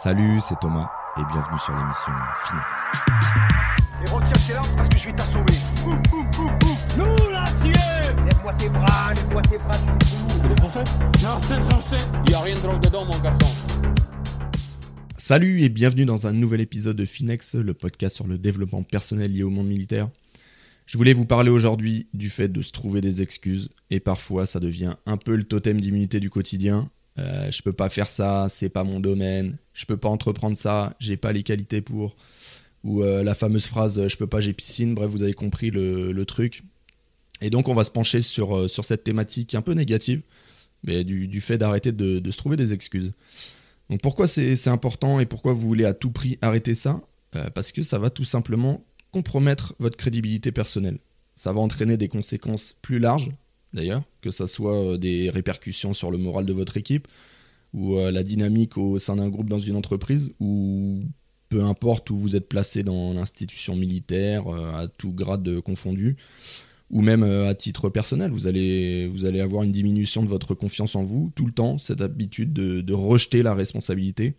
Salut, c'est Thomas et bienvenue sur l'émission Finex. Et retiens tes larmes parce que je vais t'assommer. Nous l'acier Lève-moi tes bras, lève-moi tes bras, tu me fous. C'est français? Non, c'est français. Y a rien de drôle dedans, mon garçon. Salut et bienvenue dans un nouvel épisode de Finex, le podcast sur le développement personnel lié au monde militaire. Je voulais vous parler aujourd'hui du fait de se trouver des excuses et parfois ça devient un peu le totem d'immunité du quotidien. Euh, je peux pas faire ça, c'est pas mon domaine, je peux pas entreprendre ça, j'ai pas les qualités pour. Ou euh, la fameuse phrase je peux pas, j'ai piscine, bref, vous avez compris le, truc. Et donc on va se pencher sur, euh, sur cette thématique un peu négative, mais du, du fait d'arrêter de, de se trouver des excuses. Donc pourquoi c'est important et pourquoi vous voulez à tout prix arrêter ça? Euh, Parce que ça va tout simplement compromettre votre crédibilité personnelle. Ça va entraîner des conséquences plus larges, d'ailleurs, que ça soit euh, des répercussions sur le moral de votre équipe, ou euh, la dynamique au sein d'un groupe dans une entreprise, ou peu importe où vous êtes placé dans l'institution militaire, euh, à tout grade confondu, ou même à titre personnel, vous allez, vous allez avoir une diminution de votre confiance en vous, tout le temps, cette habitude de, de rejeter la responsabilité,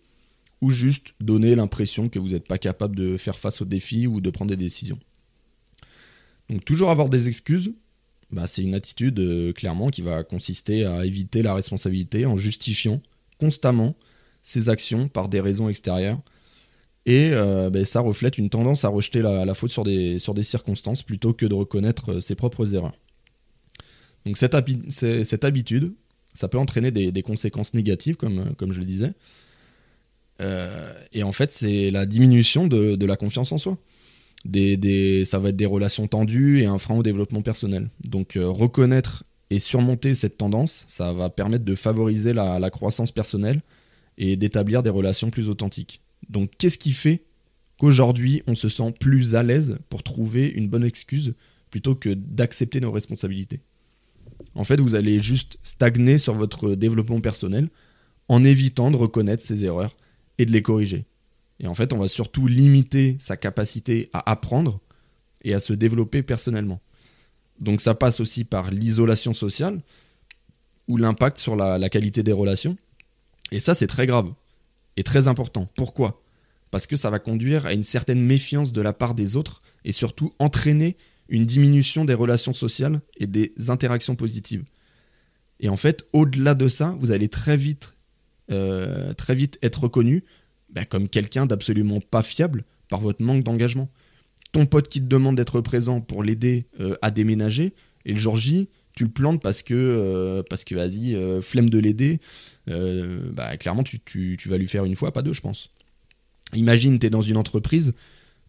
ou juste donner l'impression que vous n'êtes pas capable de faire face aux défis ou de prendre des décisions. Donc toujours avoir des excuses, bah, c'est une attitude euh, clairement qui va consister à éviter la responsabilité en justifiant constamment ses actions par des raisons extérieures. Et euh, bah, ça reflète une tendance à rejeter la, faute sur des, sur des circonstances plutôt que de reconnaître euh, ses propres erreurs. Donc cette, habitude, ça peut entraîner des, conséquences négatives, comme, comme je le disais. Et en fait, c'est la diminution de la confiance en soi. Ça va être des relations tendues et un frein au développement personnel. Donc euh, reconnaître et surmonter cette tendance, ça va permettre de favoriser la, la croissance personnelle et d'établir des relations plus authentiques. Donc qu'est-ce qui fait qu'aujourd'hui on se sent plus à l'aise pour trouver une bonne excuse plutôt que d'accepter nos responsabilités? En fait, vous allez juste stagner sur votre développement personnel en évitant de reconnaître ses erreurs et de les corriger. Et en fait, on va surtout limiter sa capacité à apprendre et à se développer personnellement. Donc ça passe aussi par l'isolation sociale ou l'impact sur la, qualité des relations. Et ça, c'est très grave et très important. Pourquoi? Parce que ça va conduire à une certaine méfiance de la part des autres et surtout entraîner une diminution des relations sociales et des interactions positives. Et en fait, au-delà de ça, vous allez très vite, euh, très vite être reconnu bah, comme quelqu'un d'absolument pas fiable par votre manque d'engagement. Ton pote qui te demande d'être présent pour l'aider euh, à déménager, et le jour J, tu le plantes parce que, euh, parce que vas-y, euh, flemme de l'aider, bah, clairement, tu, tu- vas lui faire une fois, pas deux, je pense. Imagine, tu es dans une entreprise,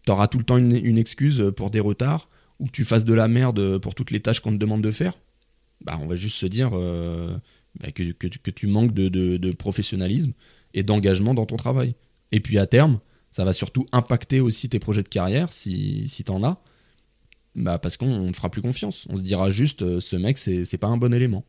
tu auras tout le temps une, excuse pour des retards, ou que tu fasses de la merde pour toutes les tâches qu'on te demande de faire. Bah, on va juste se dire bah, que, que que tu manques de- de- de professionnalisme et d'engagement dans ton travail. Et puis à terme, ça va surtout impacter aussi tes projets de carrière, si, si t'en as, bah parce qu'on ne fera plus confiance. On se dira juste, euh, ce mec, c'est pas un bon élément.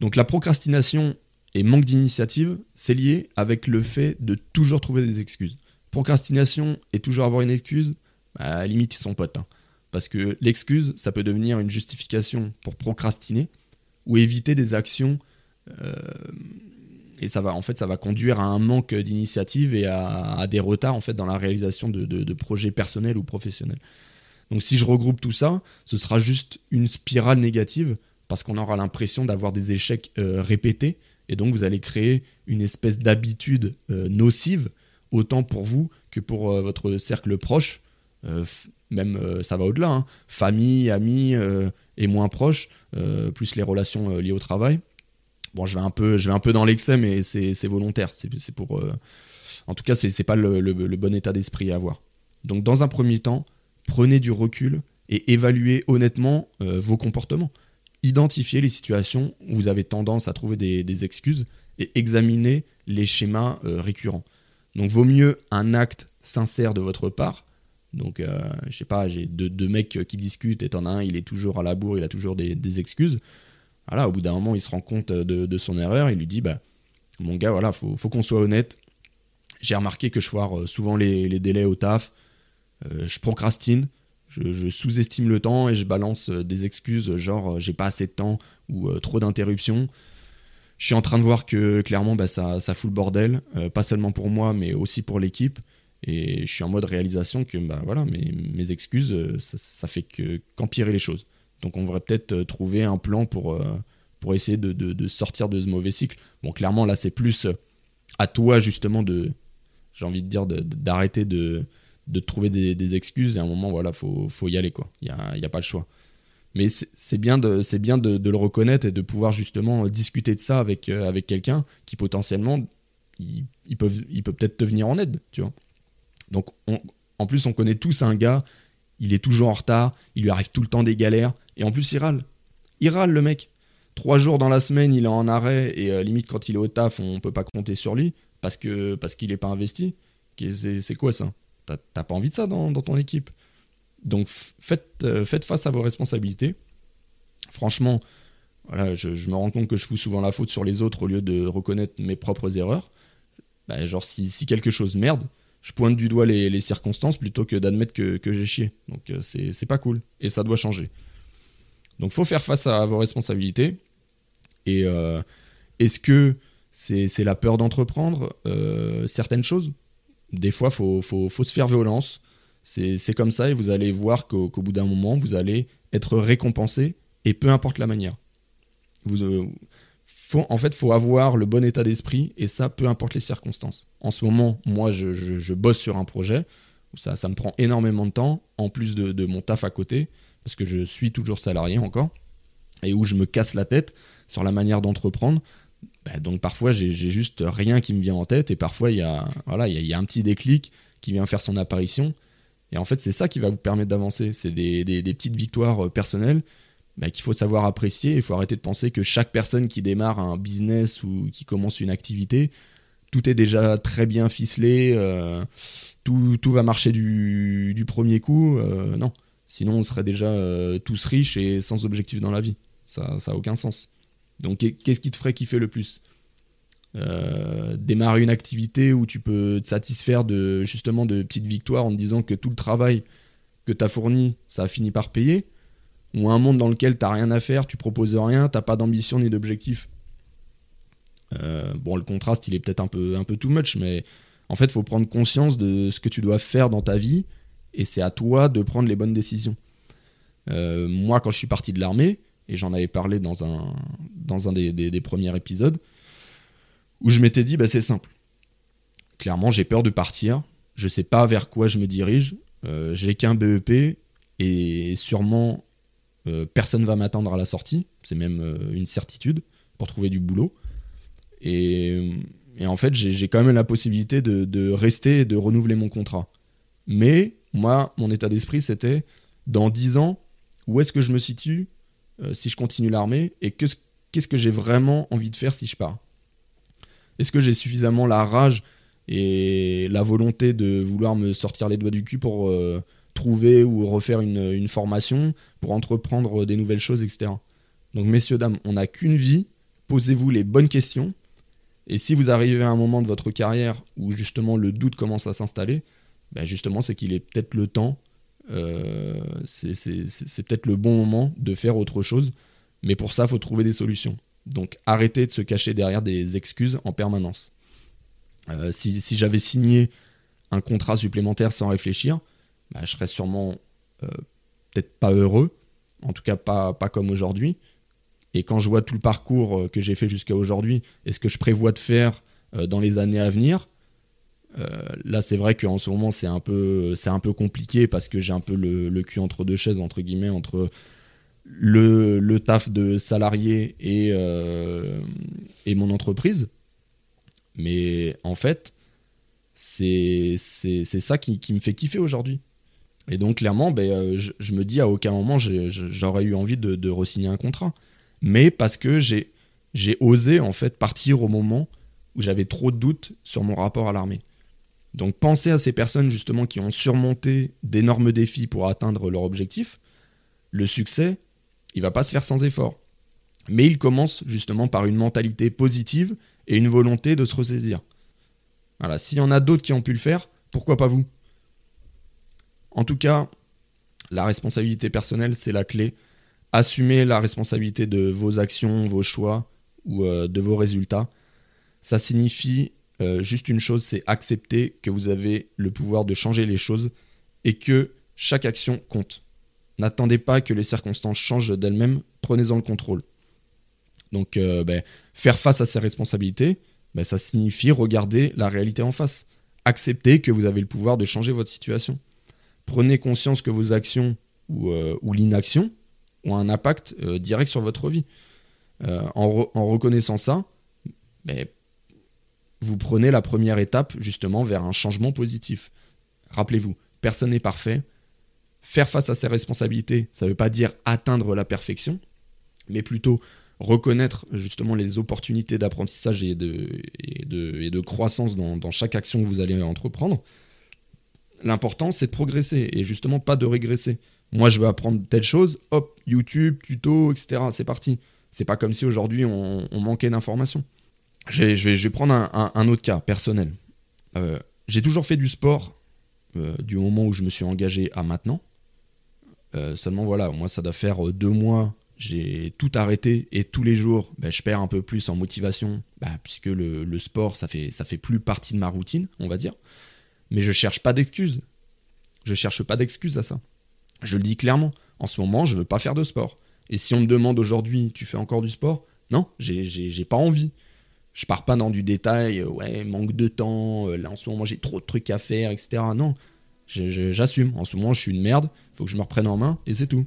Donc la procrastination et manque d'initiative, c'est lié avec le fait de toujours trouver des excuses. Procrastination et toujours avoir une excuse, bah, limite ils sont potes. hein. Parce que l'excuse, ça peut devenir une justification pour procrastiner ou éviter des actions euh, et ça va en fait ça va conduire à un manque d'initiative et à, des retards en fait dans la réalisation de, projets personnels ou professionnels. Donc si je regroupe tout ça, ce sera juste une spirale négative parce qu'on aura l'impression d'avoir des échecs euh, répétés et donc vous allez créer une espèce d'habitude euh, nocive autant pour vous que pour euh, votre cercle proche. Même ça va au-delà, hein. famille, amis et moins proches, plus les relations liées au travail. Bon, je vais un peu, dans l'excès, mais c'est volontaire. C'est pour. euh, En tout cas, c'est pas le, bon état d'esprit à avoir. Donc, dans un premier temps, prenez du recul et évaluez honnêtement euh, vos comportements. Identifiez les situations où vous avez tendance à trouver des, excuses et examinez les schémas euh, récurrents. Donc, vaut mieux un acte sincère de votre part. Donc, euh, je sais pas, j'ai deux, mecs qui discutent et t'en as un, il est toujours à la bourre, il a toujours des excuses au bout d'un moment, il se rend compte de, de son erreur. Il lui dit bah, Mon gars, voilà, faut, qu'on soit honnête. J'ai remarqué que je foire euh, souvent les, délais au taf. Euh, je procrastine. Je, sous-estime le temps et je balance euh, des excuses genre euh, j'ai pas assez de temps ou euh, trop d'interruptions. je suis en train de voir que clairement bah, ça, fout le bordel, euh, pas seulement pour moi, mais aussi pour l'équipe. Et je suis en mode réalisation que bah, voilà, mes, excuses, euh, ça, fait que qu'empirer les choses. Donc on devrait peut-être euh, trouver un plan pour, euh, pour essayer de, de- sortir de ce mauvais cycle. Bon, clairement, là, c'est plus euh, à toi, justement, de, j'ai envie de dire, d'arrêter de, de trouver des, excuses. Et à un moment, voilà, faut, faut y aller, quoi. Il n'y a, y a pas le choix. Mais c'est bien, de, bien de, le reconnaître et de pouvoir justement discuter de ça avec, avec quelqu'un qui potentiellement, il, peut, peut-être te venir en aide, tu vois. Donc, on- en plus, on connaît tous un gars, il est toujours en retard, il lui arrive tout le temps des galères, et en plus, il râle. Il râle, le mec. Trois jours dans la semaine, il est en arrêt, et euh, limite, quand il est au taf, on peut pas compter sur lui, parce qu'il est pas investi. C'est quoi ça? T'as pas envie de ça dans, ton équipe? Donc, euh, faites face à vos responsabilités. Franchement, voilà, je, je me rends compte que je fous souvent la faute sur les autres au lieu de reconnaître mes propres erreurs. Bah, genre, si, si quelque chose merde, je pointe du doigt les, circonstances plutôt que d'admettre que, j'ai chié. Donc, euh, c'est pas cool. Et ça doit changer. Donc, faut faire face à vos responsabilités. Et euh, est-ce que c'est la peur d'entreprendre euh, certaines choses? Des fois, faut, faut, se faire violence. C'est comme ça et vous allez voir qu'au bout d'un moment, vous allez être récompensé et peu importe la manière. Vous, faut, en fait, faut avoir le bon état d'esprit et ça, peu importe les circonstances. En ce moment, moi, je, bosse sur un projet où ça, ça me prend énormément de temps, en plus de, mon taf à côté, parce que je suis toujours salarié encore, et où je me casse la tête sur la manière d'entreprendre. Bah, donc parfois, j'ai juste rien qui me vient en tête, et parfois, il y a, y a- un petit déclic qui vient faire son apparition. Et en fait, c'est ça qui va vous permettre d'avancer. C'est des petites victoires euh, personnelles bah, qu'il faut savoir apprécier. Il faut arrêter de penser que chaque personne qui démarre un business ou qui commence une activité, tout est déjà très bien ficelé, euh, tout, tout va marcher du, du premier coup. euh, non, sinon on serait déjà euh, tous riches et sans objectif dans la vie. Ça n'a aucun sens. Donc qu'est- qu'est-ce qui te ferait kiffer le plus? Démarrer une activité où tu peux te satisfaire de justement de petites victoires en te disant que tout le travail que tu as fourni, ça a fini par payer? Ou un monde dans lequel t'as rien à faire, tu proposes rien, t'as pas d'ambition ni d'objectif. Euh, bon, le contraste, il est peut-être un peu, un peu too much, mais en fait, faut prendre conscience de ce que tu dois faire dans ta vie, et c'est à toi de prendre les bonnes décisions. Euh, moi, quand je suis parti de l'armée, et j'en avais parlé dans un, des premiers épisodes, où je m'étais dit, bah, c'est simple. Clairement, j'ai peur de partir, je sais pas vers quoi je me dirige, euh, j'ai qu'un BEP, et sûrement euh, personne va m'attendre à la sortie, c'est même euh, une certitude pour trouver du boulot. Et, et en fait, j'ai quand même la possibilité de, rester et de renouveler mon contrat. Mais moi, mon état d'esprit, c'était dans 10 ans, où est-ce que je me situe euh, si je continue l'armée et que- qu'est-ce que j'ai vraiment envie de faire si je pars? Est-ce que j'ai suffisamment la rage et la volonté de vouloir me sortir les doigts du cul pour euh, trouver ou refaire une, formation, pour entreprendre des nouvelles choses, etc. Donc, messieurs, dames, on n'a qu'une vie, posez-vous les bonnes questions. Et si vous arrivez à un moment de votre carrière où justement le doute commence à s'installer, ben justement, c'est qu'il est peut-être le temps, euh, c'est peut-être le bon moment de faire autre chose. Mais pour ça, il faut trouver des solutions. Donc arrêtez de se cacher derrière des excuses en permanence. Euh, si si j'avais signé un contrat supplémentaire sans réfléchir, bah, je serais sûrement euh, peut-être pas heureux, en tout cas pas, pas comme aujourd'hui. Et quand je vois tout le parcours euh, que j'ai fait jusqu'à aujourd'hui et ce que je prévois de faire euh, dans les années à venir, là c'est vrai qu'en ce moment c'est un, peu, un peu compliqué parce que j'ai un peu le, le cul entre deux chaises, entre guillemets, entre le, le taf de salarié et, et mon entreprise. Mais en fait, c'est c'est ça qui, qui me fait kiffer aujourd'hui. Et donc, clairement, ben, euh, je, me dis à aucun moment j'aurais eu envie de, re-signer un contrat. Mais parce que j'ai j'ai osé en fait partir au moment où j'avais trop de doutes sur mon rapport à l'armée. Donc, pensez à ces personnes justement qui ont surmonté d'énormes défis pour atteindre leur objectif. Le succès, il va pas se faire sans effort. Mais il commence justement par une mentalité positive et une volonté de se ressaisir. Voilà, s'il y en a d'autres qui ont pu le faire, pourquoi pas vous? En tout cas, la responsabilité personnelle, c'est la clé. Assumez la responsabilité de vos actions, vos choix, ou euh, de vos résultats, ça signifie euh, juste une chose, c'est accepter que vous avez le pouvoir de changer les choses et que chaque action compte. N'attendez pas que les circonstances changent d'elles-mêmes, prenez-en le contrôle. Donc euh, ben, faire face à ses responsabilités, ben, ça signifie regarder la réalité en face. Accepter que vous avez le pouvoir de changer votre situation. Prenez conscience que vos actions ou, euh, l'inaction ont un impact euh, direct sur votre vie. Euh, en, re- en reconnaissant ça, vous prenez la première étape justement vers un changement positif. Rappelez-vous, personne n'est parfait. Faire face à ses responsabilités, ça ne veut pas dire atteindre la perfection, mais plutôt reconnaître justement les opportunités d'apprentissage et de, croissance dans chaque action que vous allez entreprendre. L'important, c'est de progresser et justement pas de régresser. Moi, je veux apprendre telle chose, hop, YouTube, tuto, etc. C'est parti. C'est pas comme si aujourd'hui on, manquait d'informations. Je vais, prendre un, autre cas personnel. Euh, J'ai toujours fait du sport euh, du moment où je me suis engagé à maintenant. Euh, seulement voilà, moi ça doit faire deux mois, j'ai tout arrêté et tous les jours, ben, je perds un peu plus en motivation, bah, puisque le, le sport ça fait, ça fait plus partie de ma routine, on va dire. Mais je cherche pas d'excuses. Je cherche pas d'excuses à ça. Je le dis clairement. En ce moment, je veux pas faire de sport. Et si on me demande aujourd'hui, tu fais encore du sport? Non, j'ai- pas envie. Je pars pas dans du détail, euh, ouais, manque de temps, euh, là en ce moment j'ai trop de trucs à faire, etc. Non, j'assume. En ce moment, je suis une merde, faut que je me reprenne en main et c'est tout.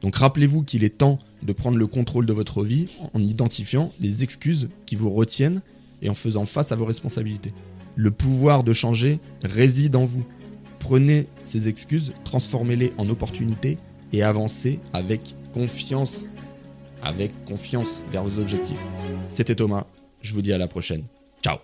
Donc rappelez-vous qu'il est temps de prendre le contrôle de votre vie en identifiant les excuses qui vous retiennent et en faisant face à vos responsabilités. Le pouvoir de changer réside en vous. Prenez ces excuses, transformez-les en opportunités et avancez avec confiance, avec confiance vers vos objectifs. C'était Thomas, je vous dis à la prochaine. Ciao